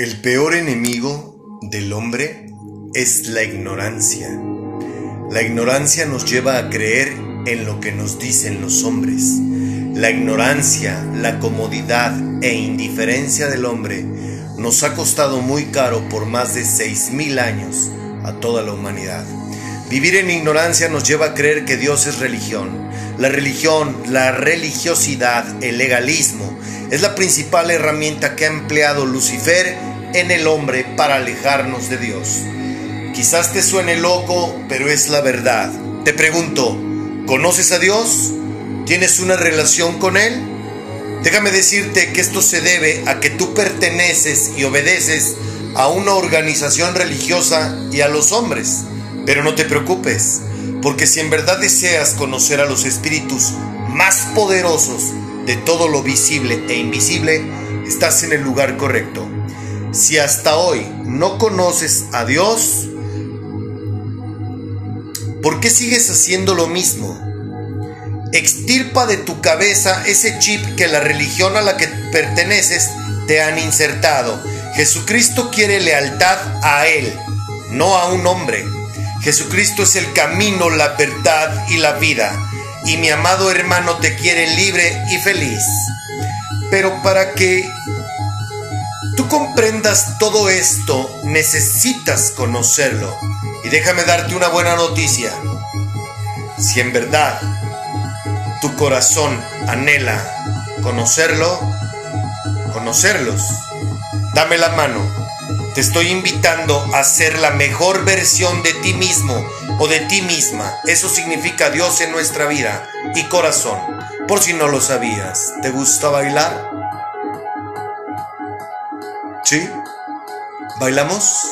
El peor enemigo del hombre es la ignorancia. La ignorancia nos lleva a creer en lo que nos dicen los hombres. La ignorancia, la comodidad e indiferencia del hombre nos ha costado muy caro por más de seis mil años a toda la humanidad. Vivir en ignorancia nos lleva a creer que Dios es religión. La religión, la religiosidad, el legalismo es la principal herramienta que ha empleado Lucifer en el hombre para alejarnos de Dios. Quizás te suene loco, pero es la verdad. Te pregunto, ¿conoces a Dios? ¿Tienes una relación con Él? Déjame decirte que esto se debe a que tú perteneces y obedeces a una organización religiosa y a los hombres. Pero no te preocupes, porque si en verdad deseas conocer a los espíritus más poderosos de todo lo visible e invisible, estás en el lugar correcto. Si hasta hoy no conoces a Dios, ¿por qué sigues haciendo lo mismo? Extirpa de tu cabeza ese chip que la religión a la que perteneces te han insertado. Jesucristo quiere lealtad a Él, no a un hombre. Jesucristo es el camino, la verdad y la vida. Y mi amado hermano te quiere libre y feliz. Pero para que comprendas todo esto, necesitas conocerlo. Y déjame darte una buena noticia. Si en verdad tu corazón anhela conocerlo, conocerlos, dame la mano. Te estoy invitando a ser la mejor versión de ti mismo o de ti misma. Eso significa Dios en nuestra vida y corazón. Por si no lo sabías, ¿te gusta bailar? ¿Sí? ¿Bailamos?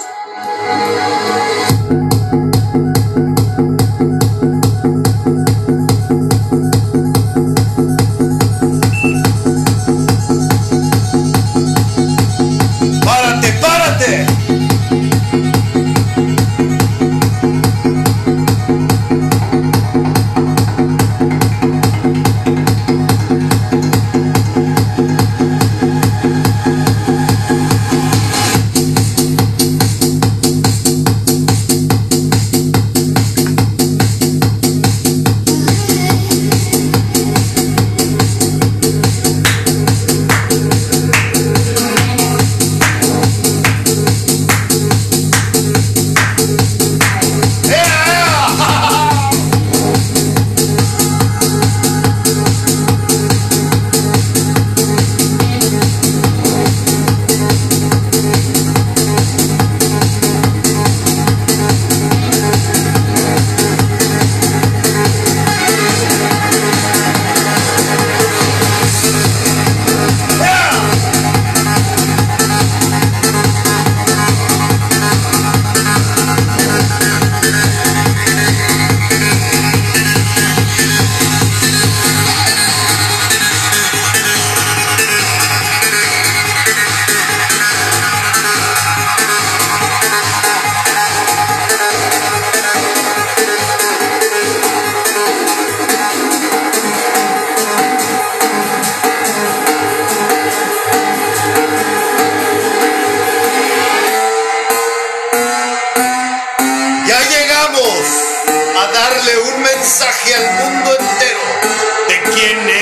Mensaje al mundo entero. De quién es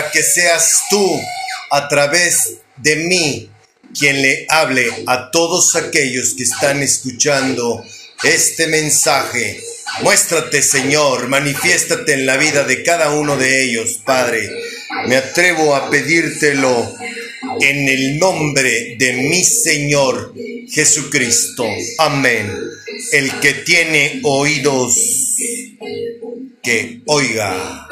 para que seas tú, a través de mí, quien le hable a todos aquellos que están escuchando este mensaje. Muéstrate, Señor, manifiéstate en la vida de cada uno de ellos, Padre. Me atrevo a pedírtelo en el nombre de mi Señor Jesucristo. Amén. El que tiene oídos, que oiga.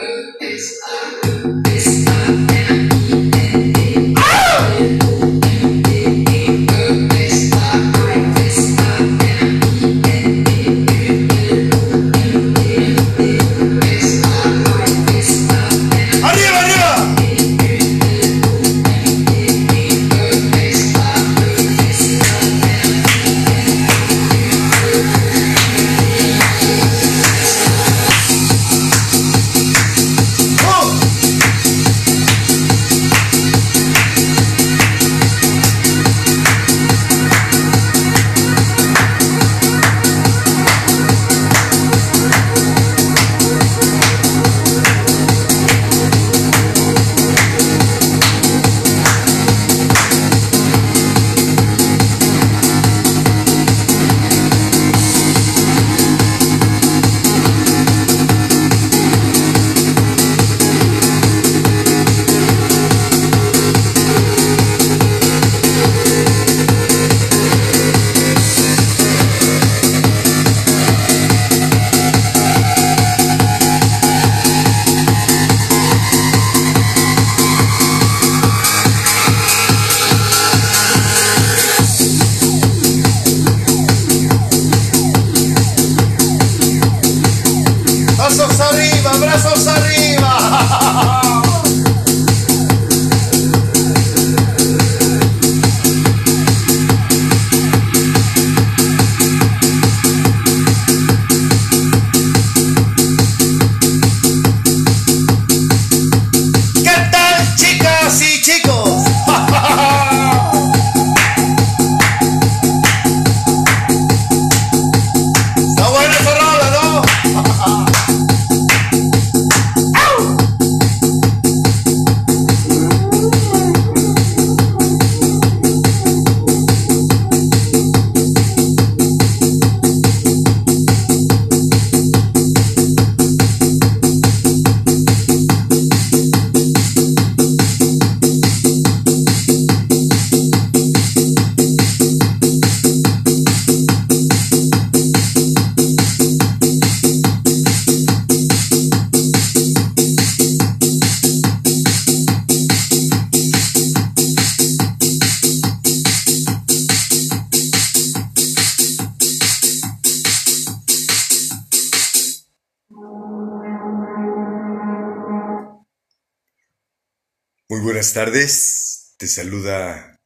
Buenas tardes. Te saluda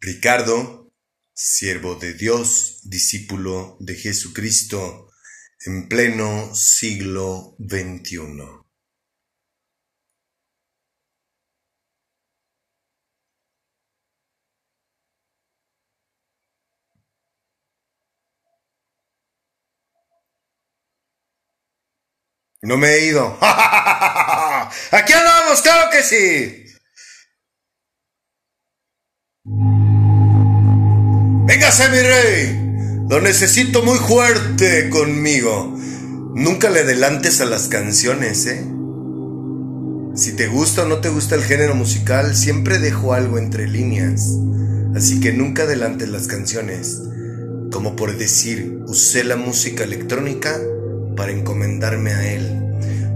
Ricardo, siervo de Dios, discípulo de Jesucristo, en pleno siglo XXI. No me he ido. Aquí andamos, claro que sí. Véngase mi rey, lo necesito muy fuerte conmigo. Nunca le adelantes a las canciones, ¿eh? Si te gusta o no te gusta el género musical, siempre dejo algo entre líneas. Así que nunca adelantes las canciones. Como por decir, usé la música electrónica para encomendarme a él.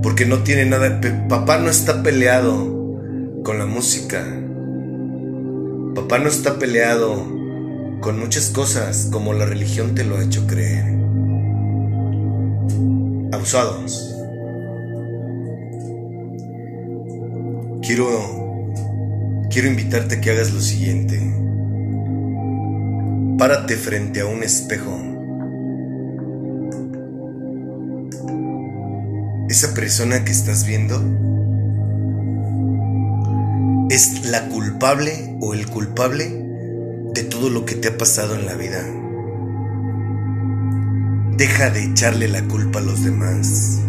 Porque no tiene nada... Papá no está peleado con la música. Papá no está peleado con muchas cosas como la religión te lo ha hecho creer. Abusados. Quiero quiero invitarte a que hagas lo siguiente. Párate frente a un espejo. Esa persona que estás viendo es la culpable o el culpable todo lo que te ha pasado en la vida. Deja de echarle la culpa a los demás.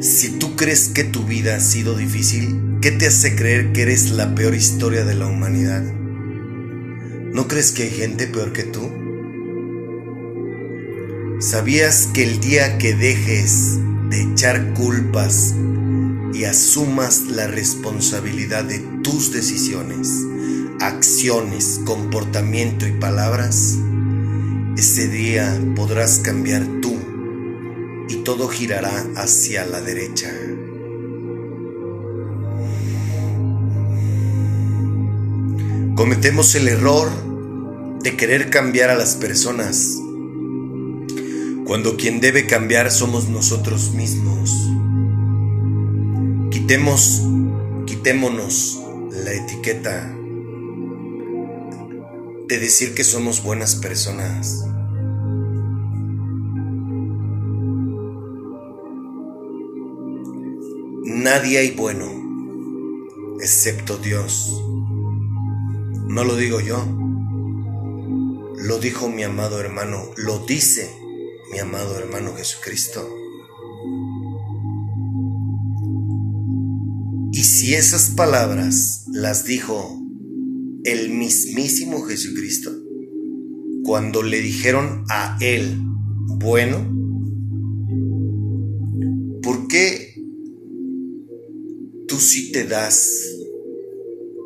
Si tú crees que tu vida ha sido difícil, ¿qué te hace creer que eres la peor historia de la humanidad? ¿No crees que hay gente peor que tú? ¿Sabías que el día que dejes de echar culpas y asumas la responsabilidad de tus decisiones, acciones, comportamiento y palabras, ese día podrás cambiar tú y todo girará hacia la derecha. Cometemos el error de querer cambiar a las personas cuando quien debe cambiar somos nosotros mismos. Quitemos, quitémonos la etiqueta de decir que somos buenas personas. Nadie hay bueno, excepto Dios. No lo digo yo, lo dijo mi amado hermano, lo dice mi amado hermano Jesucristo. Y si esas palabras las dijo el mismísimo Jesucristo, cuando le dijeron a él, bueno, ¿por qué tú sí te das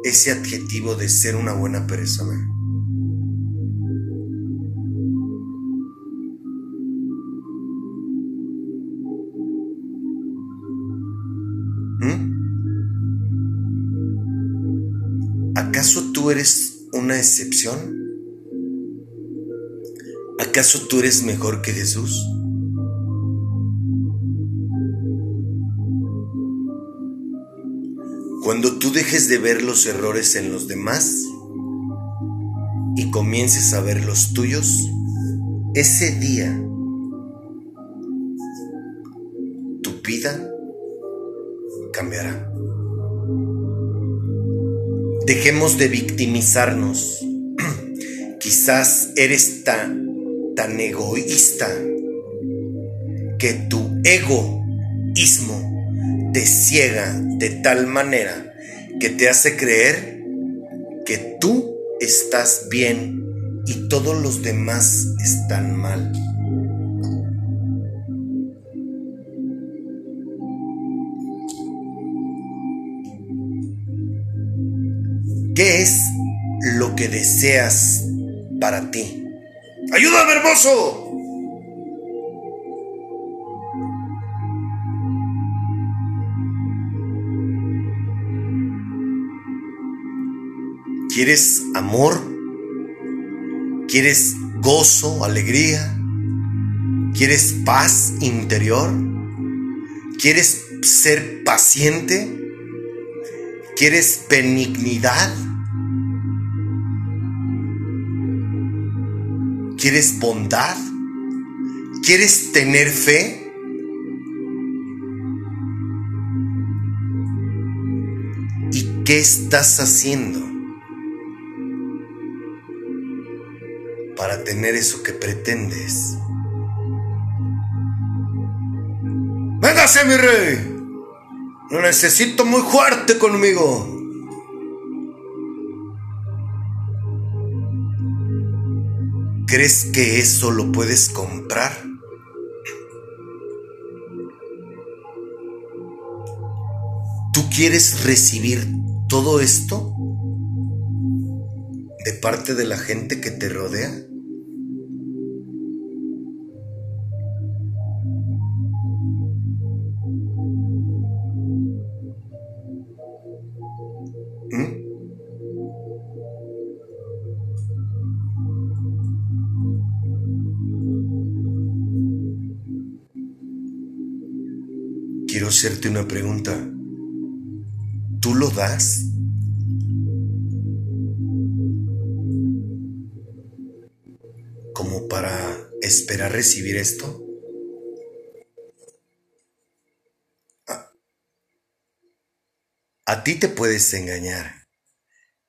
ese adjetivo de ser una buena persona? Eres una excepción? ¿Acaso tú eres mejor que Jesús? Cuando tú dejes de ver los errores en los demás y comiences a ver los tuyos, ese día tu vida cambiará. Dejemos de victimizarnos. Quizás eres tan, tan egoísta que tu egoísmo te ciega de tal manera que te hace creer que tú estás bien y todos los demás están mal. ¿Qué es lo que deseas para ti? ¡Ayúdame, hermoso! ¿Quieres amor? ¿Quieres gozo, alegría? ¿Quieres paz interior? ¿Quieres ser paciente? ¿Quieres benignidad? ¿Quieres bondad? ¿Quieres tener fe? ¿Y qué estás haciendo para tener eso que pretendes? ¡Véngase, mi rey! Lo necesito muy fuerte conmigo. ¿Crees que eso lo puedes comprar? ¿Tú quieres recibir todo esto de parte de la gente que te rodea? Una pregunta. ¿Tú lo das? ¿Como para esperar recibir esto? A, a ti te puedes engañar.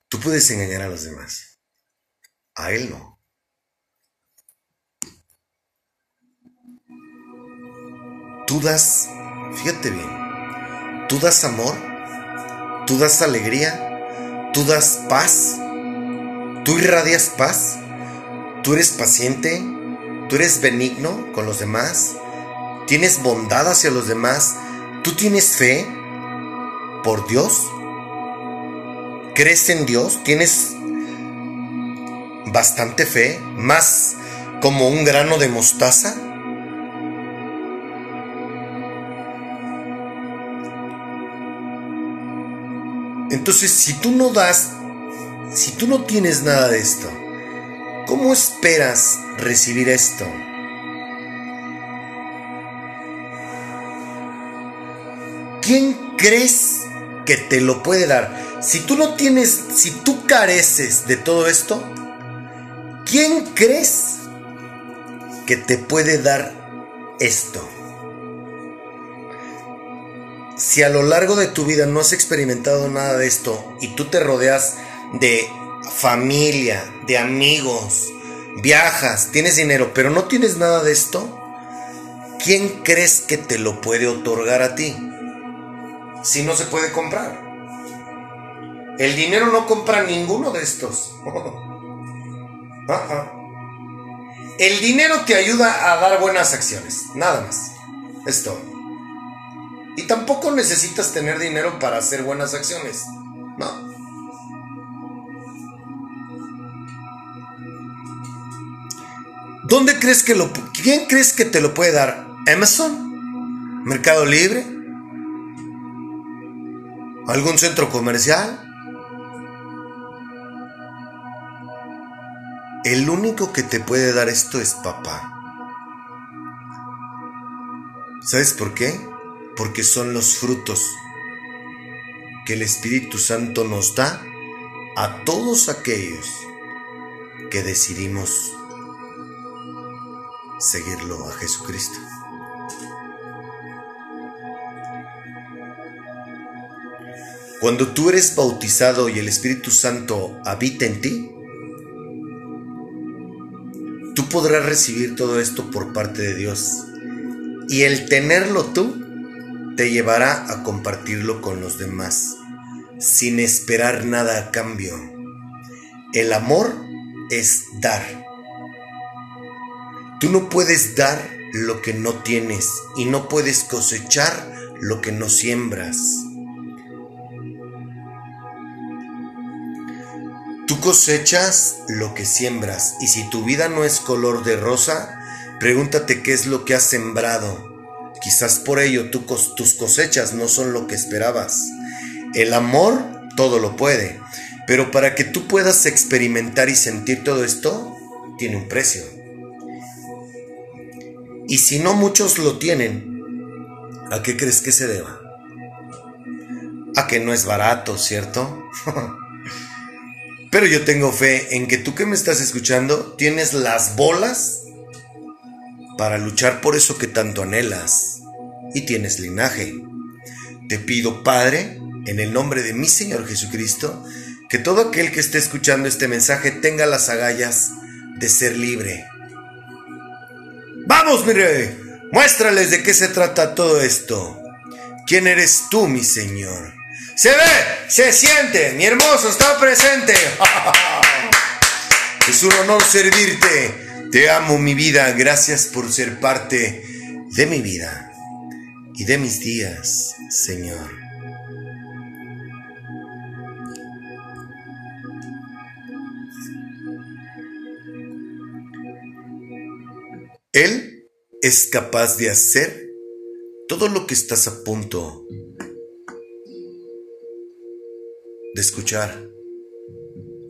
Tú puedes engañar a los demás. A él no. Tú das fíjate bien, tú das amor, tú das alegría, tú das paz, tú irradias paz, tú eres paciente, tú eres benigno con los demás, tienes bondad hacia los demás, tú tienes fe por Dios, crees en Dios, tienes bastante fe, más como un grano de mostaza. Entonces, si tú no das, si tú no tienes nada de esto, ¿cómo esperas recibir esto? ¿Quién crees que te lo puede dar? Si tú no tienes, si tú careces de todo esto, ¿quién crees que te puede dar esto? Si a lo largo de tu vida no has experimentado nada de esto y tú te rodeas de familia, de amigos, viajas, tienes dinero, pero no tienes nada de esto, ¿quién crees que te lo puede otorgar a ti? Si no se puede comprar. El dinero no compra ninguno de estos. El dinero te ayuda a dar buenas acciones, nada más. Esto. Y tampoco necesitas tener dinero para hacer buenas acciones. No. ¿Dónde crees que lo... ¿Quién crees que te lo puede dar? ¿Amazon? ¿Mercado Libre? ¿Algún centro comercial? El único que te puede dar esto es papá. ¿Sabes por qué? Porque son los frutos que el Espíritu Santo nos da a todos aquellos que decidimos seguirlo a Jesucristo. Cuando tú eres bautizado y el Espíritu Santo habita en ti, tú podrás recibir todo esto por parte de Dios. Y el tenerlo tú te llevará a compartirlo con los demás, sin esperar nada a cambio. El amor es dar. Tú no puedes dar lo que no tienes y no puedes cosechar lo que no siembras. Tú cosechas lo que siembras y si tu vida no es color de rosa, pregúntate qué es lo que has sembrado. Quizás por ello tus cosechas no son lo que esperabas. El amor todo lo puede, pero para que tú puedas experimentar y sentir todo esto, tiene un precio. Y si no muchos lo tienen, ¿a qué crees que se deba? A que no es barato, ¿cierto? Pero yo tengo fe en que tú que me estás escuchando tienes las bolas para luchar por eso que tanto anhelas y tienes linaje. Te pido, Padre, en el nombre de mi Señor Jesucristo, que todo aquel que esté escuchando este mensaje tenga las agallas de ser libre. Vamos, mi rey, muéstrales de qué se trata todo esto. ¿Quién eres tú, mi Señor? Se ve, se siente, mi hermoso está presente. es un honor servirte. Te amo mi vida. Gracias por ser parte de mi vida y de mis días, Señor. Él es capaz de hacer todo lo que estás a punto de escuchar.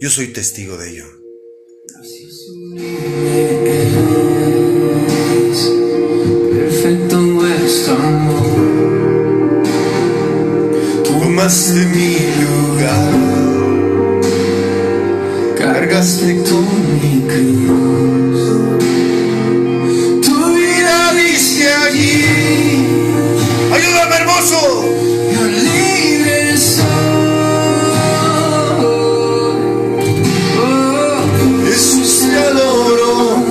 Yo soy testigo de ello. Tomaste mi lugar, Cargaste con mi cruz. tu vida viste allí. Ayúdame, hermoso. Yo libre soy. Oh, Jesús te adoro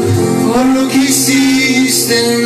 por lo que hiciste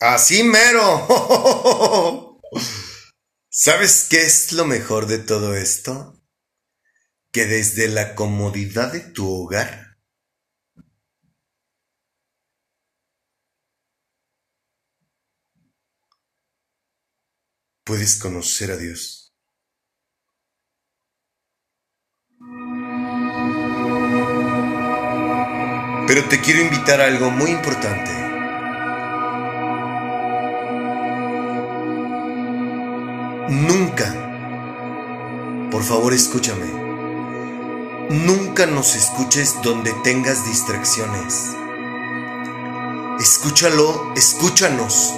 Así mero. ¿Sabes qué es lo mejor de todo esto? Que desde la comodidad de tu hogar puedes conocer a Dios. Pero te quiero invitar a algo muy importante. Nunca, por favor escúchame, nunca nos escuches donde tengas distracciones. Escúchalo, escúchanos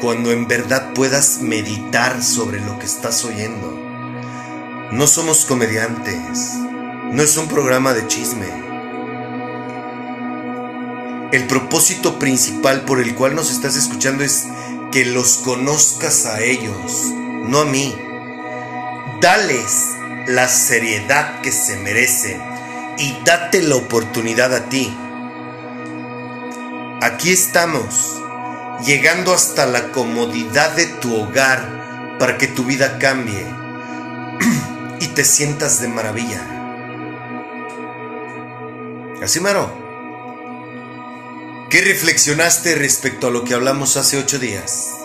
cuando en verdad puedas meditar sobre lo que estás oyendo. No somos comediantes, no es un programa de chisme. El propósito principal por el cual nos estás escuchando es que los conozcas a ellos, no a mí. Dales la seriedad que se merecen y date la oportunidad a ti. Aquí estamos, llegando hasta la comodidad de tu hogar para que tu vida cambie y te sientas de maravilla. Así. ¿Qué reflexionaste respecto a lo que hablamos hace ocho días?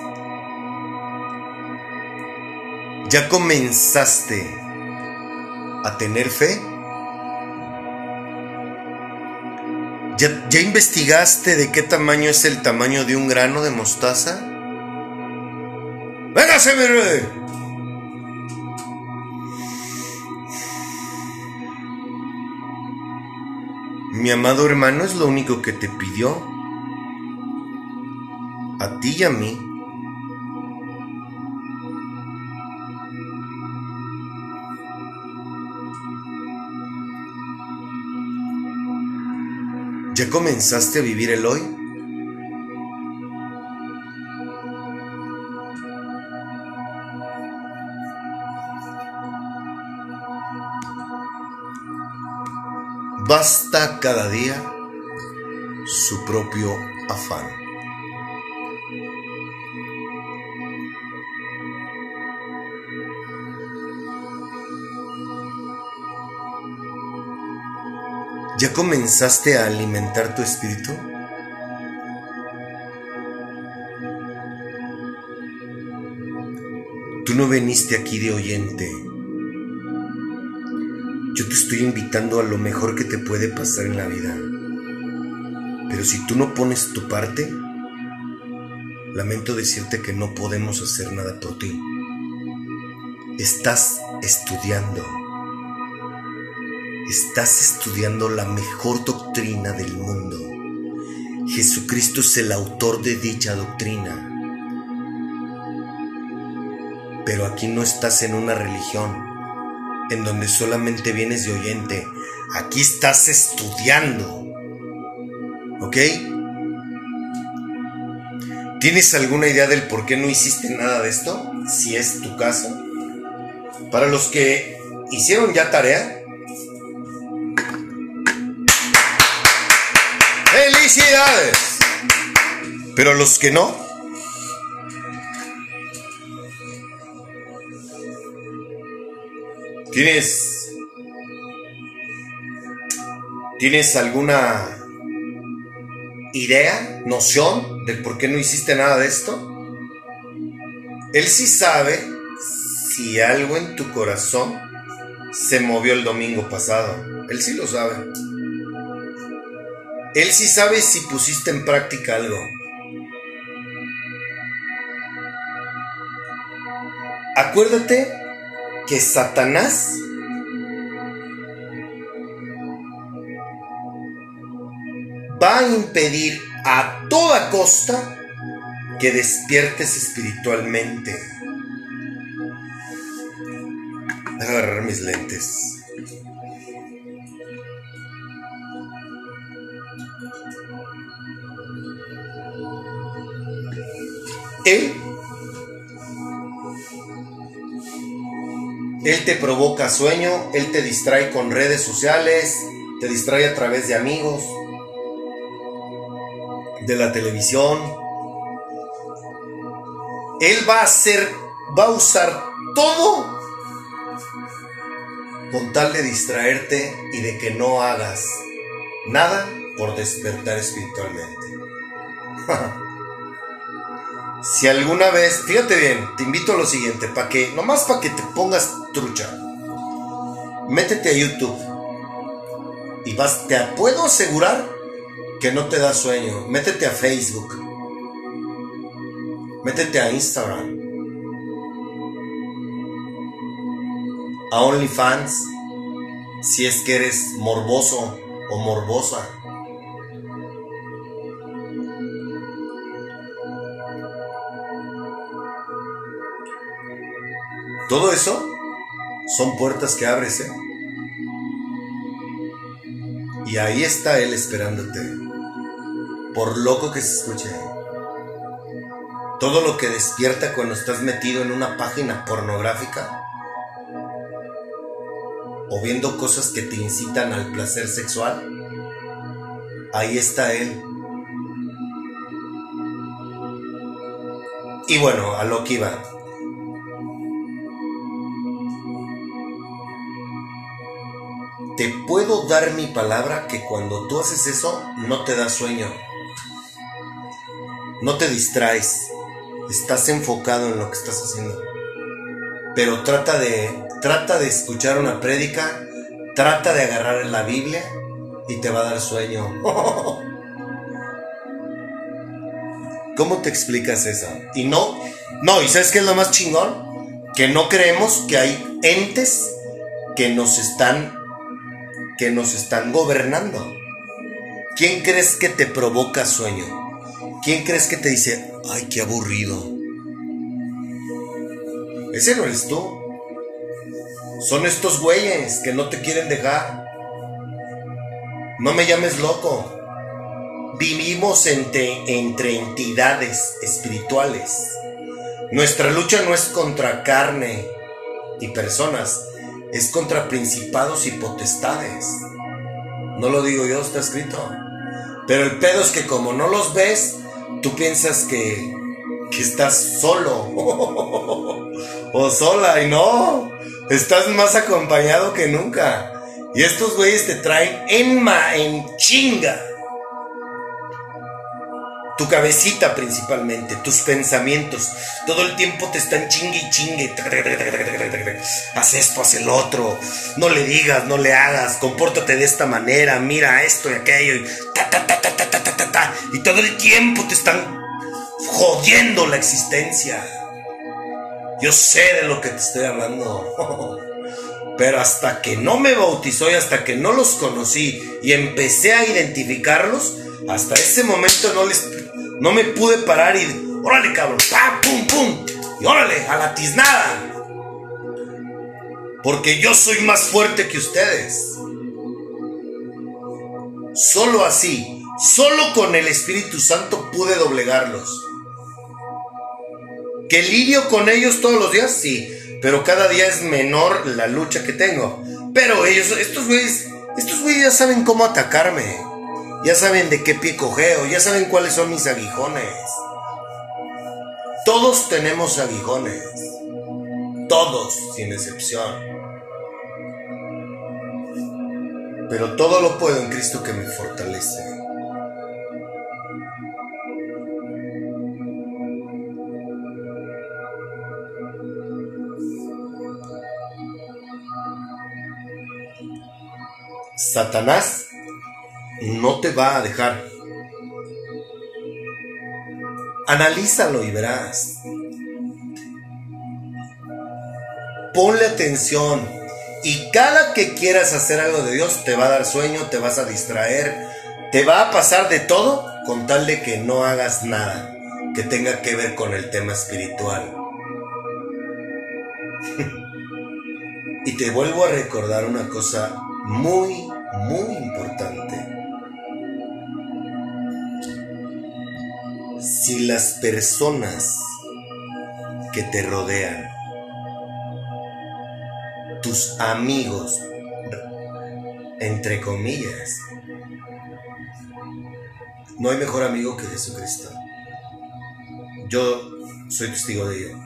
¿Ya comenzaste a tener fe? ¿Ya, investigaste de qué tamaño es el tamaño de un grano de mostaza? ¡Véngase, mi rey! Mi amado hermano es lo único que te pidió. A ti y a mí. Comenzaste a vivir el hoy? Basta cada día su propio afán. Comenzaste a alimentar tu espíritu? Tú no veniste aquí de oyente. Yo te estoy invitando a lo mejor que te puede pasar en la vida. Pero si tú no pones tu parte, lamento decirte que no podemos hacer nada por ti. Estás estudiando. Estás estudiando la mejor doctrina del mundo. Jesucristo es el autor de dicha doctrina. Pero aquí no estás en una religión en donde solamente vienes de oyente. Aquí estás estudiando. ¿Ok? ¿Tienes alguna idea del por qué no hiciste nada de esto? Si es tu caso. Para los que hicieron ya tarea, ¡Felicidades! Pero los que no, ¿tienes ¿Tienes alguna idea, noción de por qué no hiciste nada de esto? Él sí sabe si algo en tu corazón se movió el domingo pasado. Él sí lo sabe. Él sí sabe si pusiste en práctica algo. Acuérdate que Satanás va a impedir a toda costa que despiertes espiritualmente. Voy a agarrar mis lentes. Él, él te provoca sueño, Él te distrae con redes sociales, te distrae a través de amigos, de la televisión. Él va a hacer, va a usar todo con tal de distraerte y de que no hagas nada por despertar espiritualmente. si alguna vez, fíjate bien, te invito a lo siguiente, para que, nomás para que te pongas trucha, métete a YouTube. Y vas, te puedo asegurar que no te da sueño, métete a Facebook, métete a Instagram, a OnlyFans, si es que eres morboso o morbosa. Todo eso son puertas que abres, ¿eh? Y ahí está Él esperándote. Por loco que se escuche. Todo lo que despierta cuando estás metido en una página pornográfica. O viendo cosas que te incitan al placer sexual. Ahí está Él. Y bueno, a lo que iba. Te puedo dar mi palabra que cuando tú haces eso no te da sueño. No te distraes. Estás enfocado en lo que estás haciendo. Pero trata de trata de escuchar una prédica, trata de agarrar la Biblia y te va a dar sueño. ¿Cómo te explicas eso? Y no, no, ¿y sabes qué es lo más chingón? Que no creemos que hay entes que nos están que nos están gobernando. ¿Quién crees que te provoca sueño? ¿Quién crees que te dice, ay, qué aburrido? Ese no eres tú. Son estos güeyes que no te quieren dejar. No me llames loco. Vivimos entre, entre entidades espirituales. Nuestra lucha no es contra carne y personas, es contra principados y potestades. No lo digo yo, está escrito. Pero el pedo es que como no los ves, tú piensas que, que estás solo o sola y no, estás más acompañado que nunca. Y estos güeyes te traen en, ma, en chinga. Tu cabecita principalmente, tus pensamientos, todo el tiempo te están chingue y chingue. Haz esto, haz el otro. No le digas, no le hagas, compórtate de esta manera, mira esto y aquello. Y, todo el tiempo te están jodiendo la existencia. Yo sé de lo que te estoy hablando. Pero hasta que no me bautizó y hasta que no los conocí y empecé a identificarlos, hasta ese momento no les no me pude parar y órale cabrón, pam, pum, pum, y órale, a la tiznada. Porque yo soy más fuerte que ustedes. Solo así, solo con el Espíritu Santo pude doblegarlos. ¿Que lidio con ellos todos los días? Sí, pero cada día es menor la lucha que tengo. Pero ellos, estos güeyes, estos güeyes ya saben cómo atacarme. Ya saben de qué pie cogeo, ya saben cuáles son mis aguijones. Todos tenemos aguijones. Todos, sin excepción. Pero todo lo puedo en Cristo que me fortalece. Satanás no te va a dejar. Analízalo y verás. Ponle atención. Y cada que quieras hacer algo de Dios, te va a dar sueño, te vas a distraer, te va a pasar de todo con tal de que no hagas nada que tenga que ver con el tema espiritual. y te vuelvo a recordar una cosa muy, muy importante. Si las personas que te rodean, tus amigos, entre comillas, no hay mejor amigo que Jesucristo. Yo soy testigo de ello.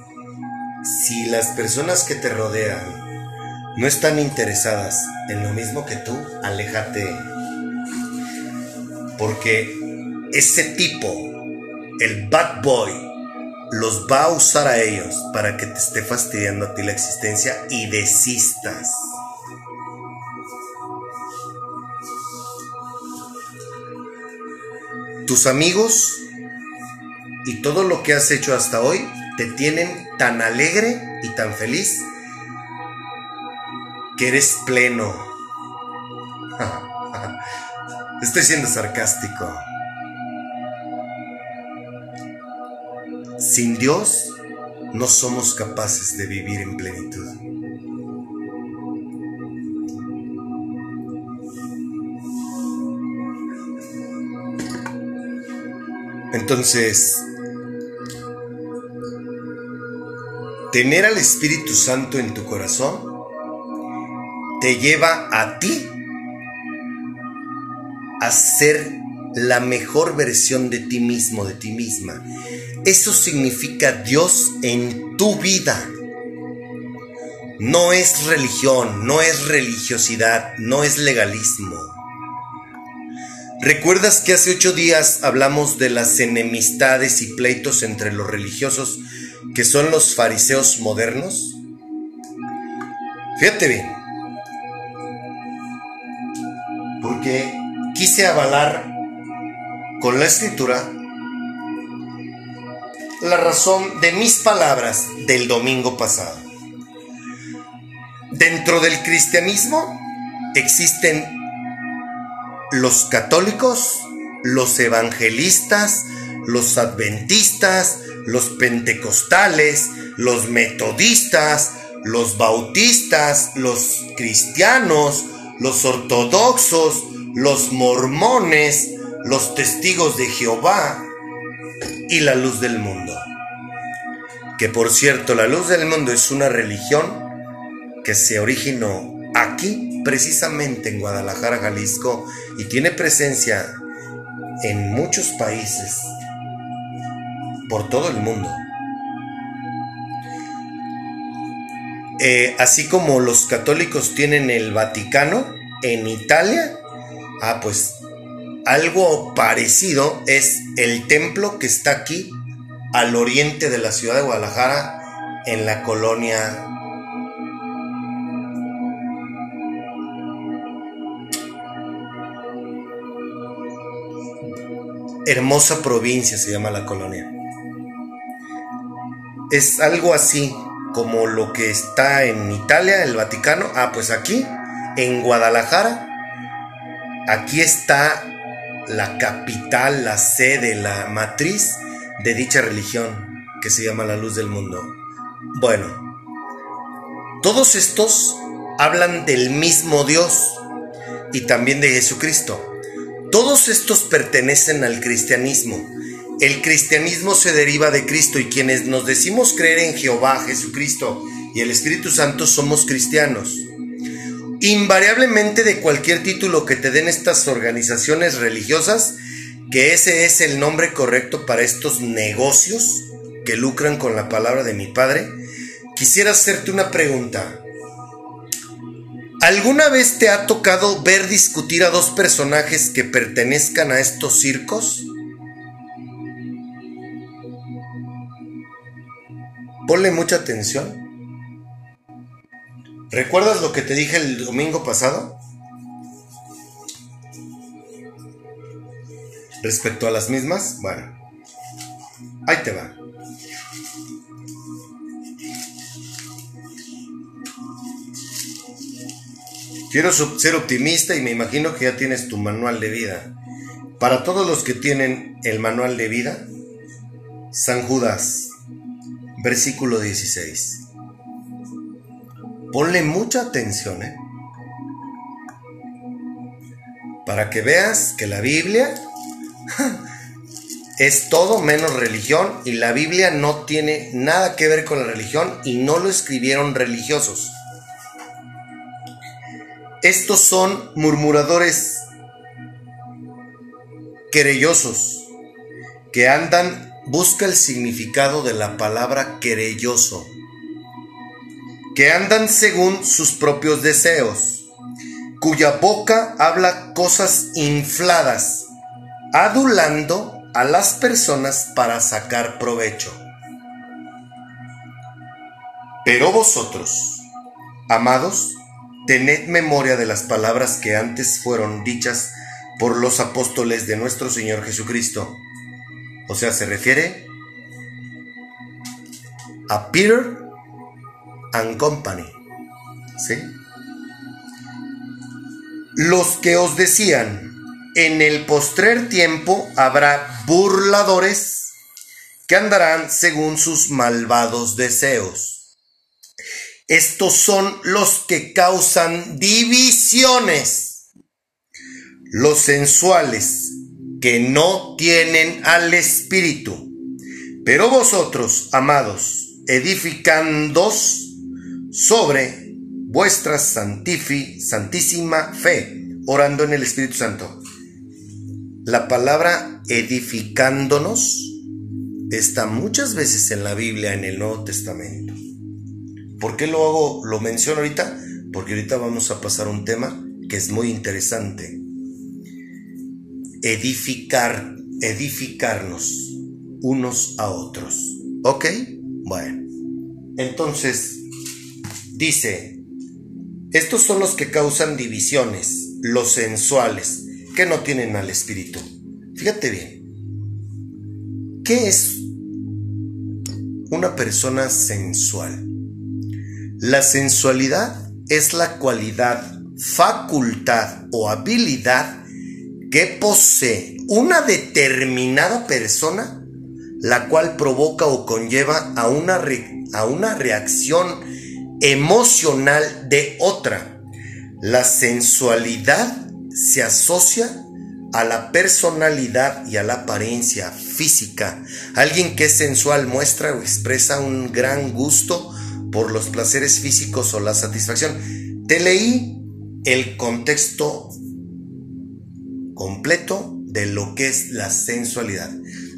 Si las personas que te rodean no están interesadas en lo mismo que tú, aléjate. Porque ese tipo, el bad boy, los va a usar a ellos para que te esté fastidiando a ti la existencia y desistas. Tus amigos y todo lo que has hecho hasta hoy te tienen tan alegre y tan feliz que eres pleno. Estoy siendo sarcástico. Sin Dios no somos capaces de vivir en plenitud. Entonces, tener al Espíritu Santo en tu corazón te lleva a ti a ser la mejor versión de ti mismo, de ti misma. Eso significa Dios en tu vida. No es religión, no es religiosidad, no es legalismo. ¿Recuerdas que hace ocho días hablamos de las enemistades y pleitos entre los religiosos que son los fariseos modernos? Fíjate bien, porque quise avalar con la escritura la razón de mis palabras del domingo pasado. Dentro del cristianismo existen los católicos, los evangelistas, los adventistas, los pentecostales, los metodistas, los bautistas, los cristianos, los ortodoxos, los mormones, los testigos de Jehová y la luz del mundo. Que por cierto, la luz del mundo es una religión que se originó aquí, precisamente en Guadalajara, Jalisco, y tiene presencia en muchos países por todo el mundo. Eh, así como los católicos tienen el Vaticano en Italia, ah, pues algo parecido es el templo que está aquí al oriente de la ciudad de Guadalajara, en la colonia Hermosa provincia se llama la colonia. Es algo así, como lo que está en Italia, el Vaticano. Ah, pues aquí, en Guadalajara, aquí está la capital, la sede, la matriz de dicha religión que se llama la luz del mundo. Bueno, todos estos hablan del mismo Dios y también de Jesucristo. Todos estos pertenecen al cristianismo el cristianismo se deriva de Cristo y quienes nos decimos creer en Jehová, Jesucristo y el Espíritu Santo somos cristianos. Invariablemente de cualquier título que te den estas organizaciones religiosas, que ese es el nombre correcto para estos negocios que lucran con la palabra de mi Padre, quisiera hacerte una pregunta. ¿Alguna vez te ha tocado ver discutir a dos personajes que pertenezcan a estos circos? Ponle mucha atención. ¿Recuerdas lo que te dije el domingo pasado? Respecto a las mismas, bueno, ahí te va. Quiero ser optimista y me imagino que ya tienes tu manual de vida. Para todos los que tienen el manual de vida, San Judas, versículo 16. Ponle mucha atención, ¿eh? Para que veas que la Biblia es todo menos religión y la Biblia no tiene nada que ver con la religión y no lo escribieron religiosos. Estos son murmuradores querellosos que andan, busca el significado de la palabra querelloso que andan según sus propios deseos, cuya boca habla cosas infladas, adulando a las personas para sacar provecho. Pero vosotros, amados, tened memoria de las palabras que antes fueron dichas por los apóstoles de nuestro Señor Jesucristo. O sea, se refiere a Peter and Company. ¿Sí? Los que os decían, en el postrer tiempo habrá burladores que andarán según sus malvados deseos. Estos son los que causan divisiones, los sensuales, que no tienen al Espíritu. Pero vosotros, amados, edificándos sobre vuestra santísima fe, orando en el Espíritu Santo. La palabra edificándonos está muchas veces en la Biblia, en el Nuevo Testamento. ¿Por qué lo hago, lo menciono ahorita? Porque ahorita vamos a pasar un tema que es muy interesante. Edificar, edificarnos unos a otros. ¿Ok? Bueno. Entonces, Dice, estos son los que causan divisiones, los sensuales, que no tienen al espíritu. Fíjate bien, ¿qué es una persona sensual? La sensualidad es la cualidad, facultad o habilidad que posee una determinada persona, la cual provoca o conlleva a una, a una reacción emocional de otra. La sensualidad se asocia a la personalidad y a la apariencia física. Alguien que es sensual muestra o expresa un gran gusto por los placeres físicos o la satisfacción. Te leí el contexto completo de lo que es la sensualidad.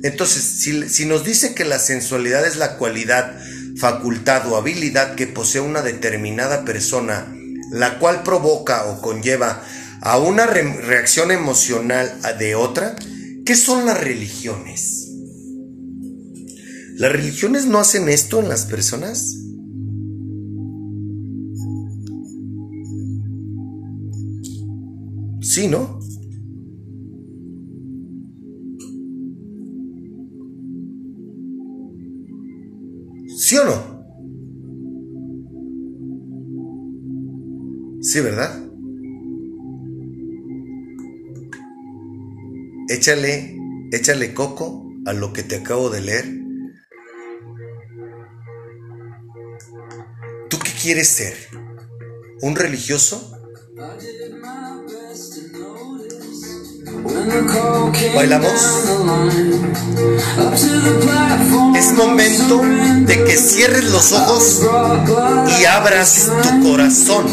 Entonces, si, si nos dice que la sensualidad es la cualidad facultad o habilidad que posee una determinada persona, la cual provoca o conlleva a una reacción emocional de otra, ¿qué son las religiones? ¿Las religiones no hacen esto en las personas? Sí, ¿no? ¿Sí o no? Sí, ¿verdad? Échale, échale coco a lo que te acabo de leer. ¿Tú qué quieres ser? ¿Un religioso? ¿Bailamos? Es momento de que cierres los ojos y abras tu corazón.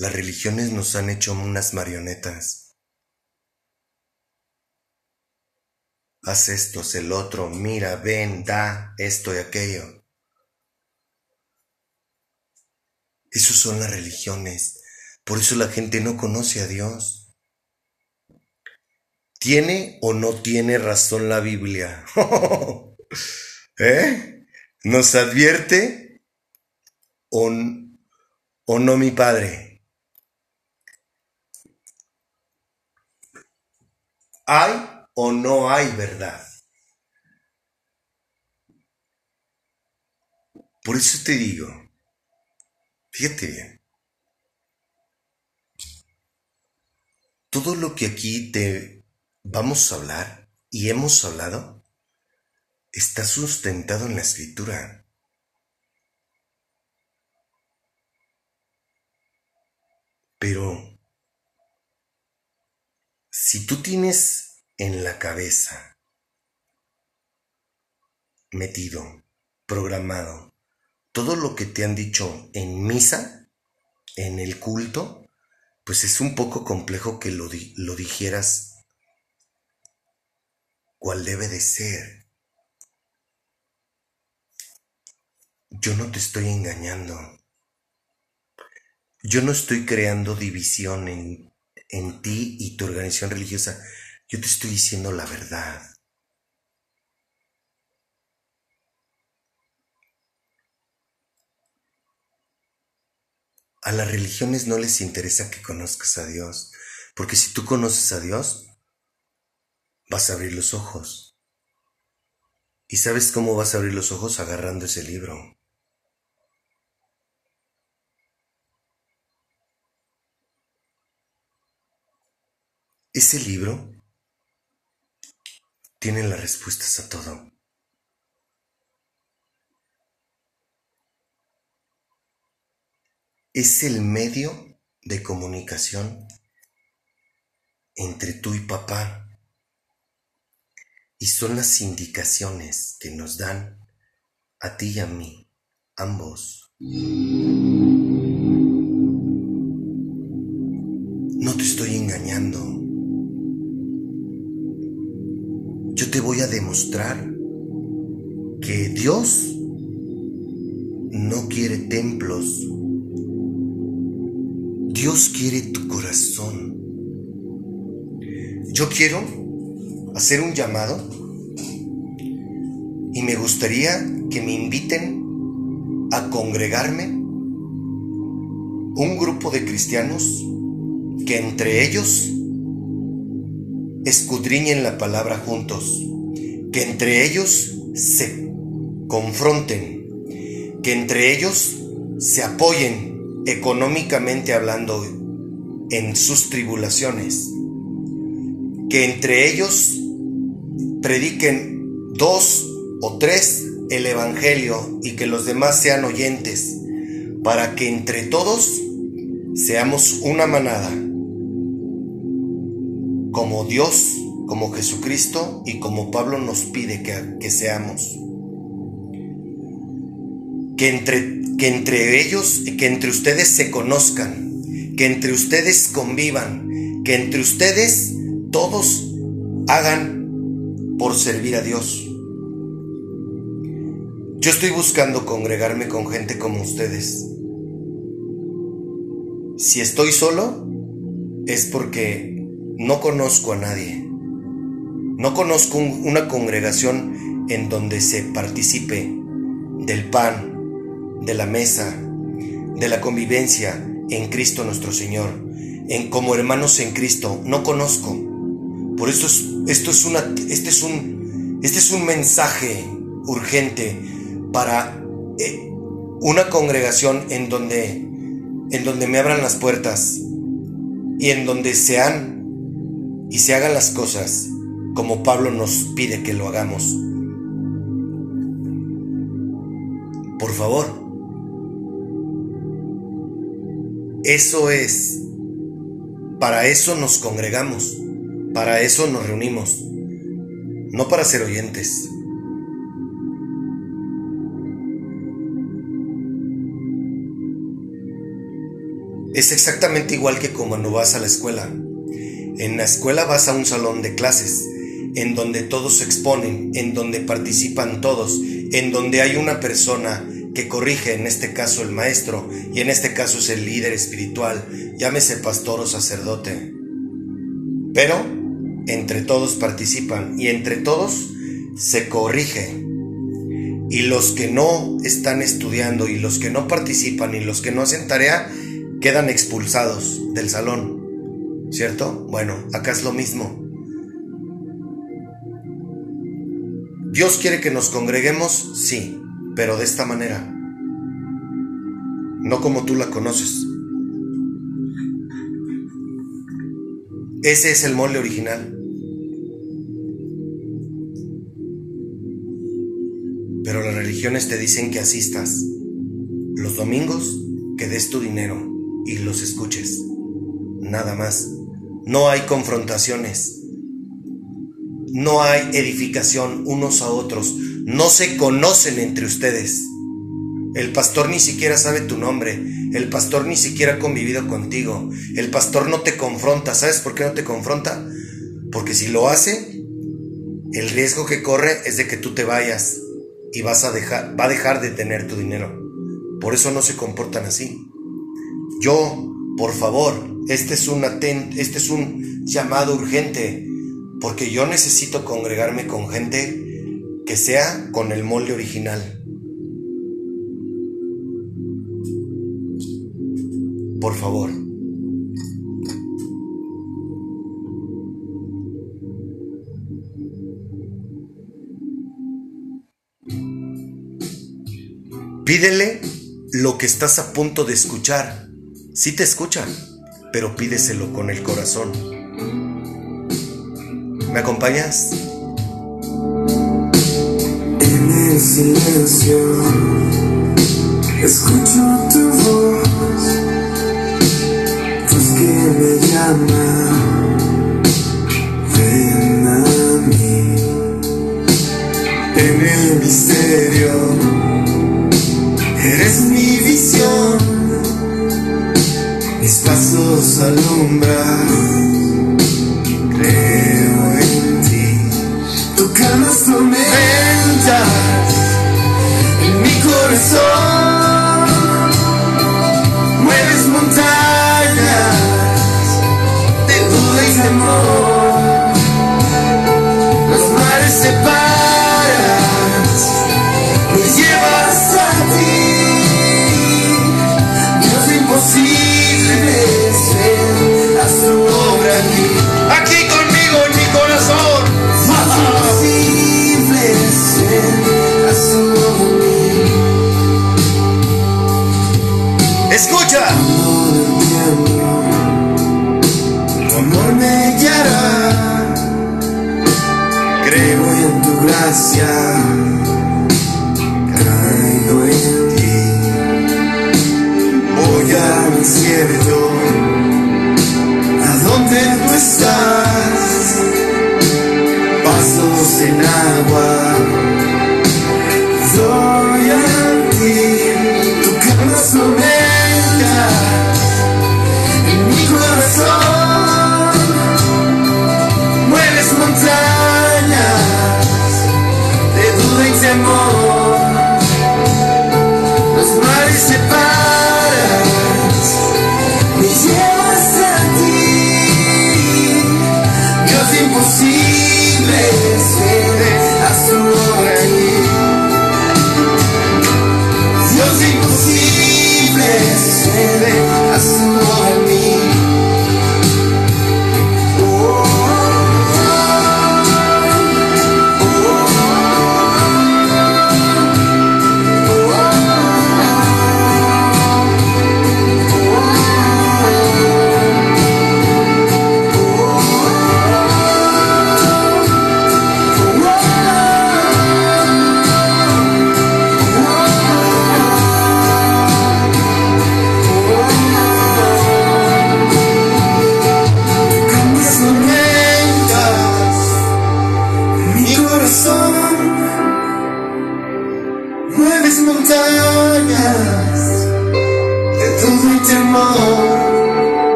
Las religiones nos han hecho unas marionetas. Haz esto, haz el otro, mira, ven, da, esto y aquello. Esas son las religiones. Por eso la gente no conoce a Dios. ¿Tiene o no tiene razón la Biblia? ¿Eh? ¿Nos advierte o, o no mi padre? ¿Hay o no hay verdad? Por eso te digo, fíjate bien, todo lo que aquí te vamos a hablar y hemos hablado está sustentado en la escritura. Pero si tú tienes en la cabeza metido, programado, todo lo que te han dicho en misa, en el culto, pues es un poco complejo que lo, lo digieras cual debe de ser. Yo no te estoy engañando. Yo no estoy creando división en, en ti y tu organización religiosa. Yo te estoy diciendo la verdad. A las religiones no les interesa que conozcas a Dios, porque si tú conoces a Dios, vas a abrir los ojos. ¿Y sabes cómo vas a abrir los ojos agarrando ese libro? Ese libro tiene las respuestas a todo. es el medio de comunicación entre tú y papá. Y son las indicaciones que nos dan a ti y a mí, ambos. Que Dios no quiere templos Dios quiere tu corazón. Yo quiero hacer un llamado y me gustaría que me inviten a congregarme un grupo de cristianos que entre ellos escudriñen la palabra juntos, que entre ellos se confronten, que entre ellos se apoyen económicamente hablando en sus tribulaciones, que entre ellos prediquen dos o tres el Evangelio y que los demás sean oyentes, para que entre todos seamos una manada, como Dios, como Jesucristo y como Pablo nos pide que, que seamos. Que entre que entre ellos, que entre ustedes se conozcan, que entre ustedes convivan, que entre ustedes todos hagan por servir a Dios. Yo estoy buscando congregarme con gente como ustedes. Si estoy solo, es porque no conozco a nadie. No conozco una congregación en donde se participe del pan, de la mesa, de la convivencia en Cristo nuestro Señor, en como hermanos en Cristo, no conozco. Por eso esto es una este es un este es un mensaje urgente para eh, una congregación en donde en donde me abran las puertas y en donde sean y se hagan las cosas como Pablo nos pide que lo hagamos. Por favor, Eso es, para eso nos congregamos, para eso nos reunimos, no para ser oyentes. Es exactamente igual que cuando vas a la escuela. En la escuela vas a un salón de clases, en donde todos se exponen, en donde participan todos, en donde hay una persona que corrige, en este caso el maestro, y en este caso es el líder espiritual, llámese pastor o sacerdote. Pero entre todos participan y entre todos se corrige. Y los que no están estudiando y los que no participan y los que no hacen tarea quedan expulsados del salón. ¿Cierto? Bueno, acá es lo mismo. Dios quiere que nos congreguemos, sí, pero de esta manera, no como tú la conoces. Ese es el molde original. Pero las religiones te dicen que asistas los domingos, que des tu dinero y los escuches. nada más. No hay confrontaciones. No hay edificación unos a otros. No se conocen entre ustedes. El pastor ni siquiera sabe tu nombre. El pastor ni siquiera ha convivido contigo. El pastor no te confronta. ¿Sabes por qué no te confronta? Porque si lo hace, el riesgo que corre es de que tú te vayas y vas a dejar, va a dejar de tener tu dinero. Por eso no se comportan así. Yo, por favor, este es un este es un llamado urgente, porque yo necesito congregarme con gente que sea con el molde original. Por favor. Pídele lo que estás a punto de escuchar. Sí te escucha, pero pídeselo con el corazón. ¿Me acompañas? En el silencio escucho tu voz, pues que me llama, ven a mí. En el misterio Eres mi visión, mis pasos alumbran.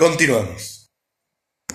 Continuamos.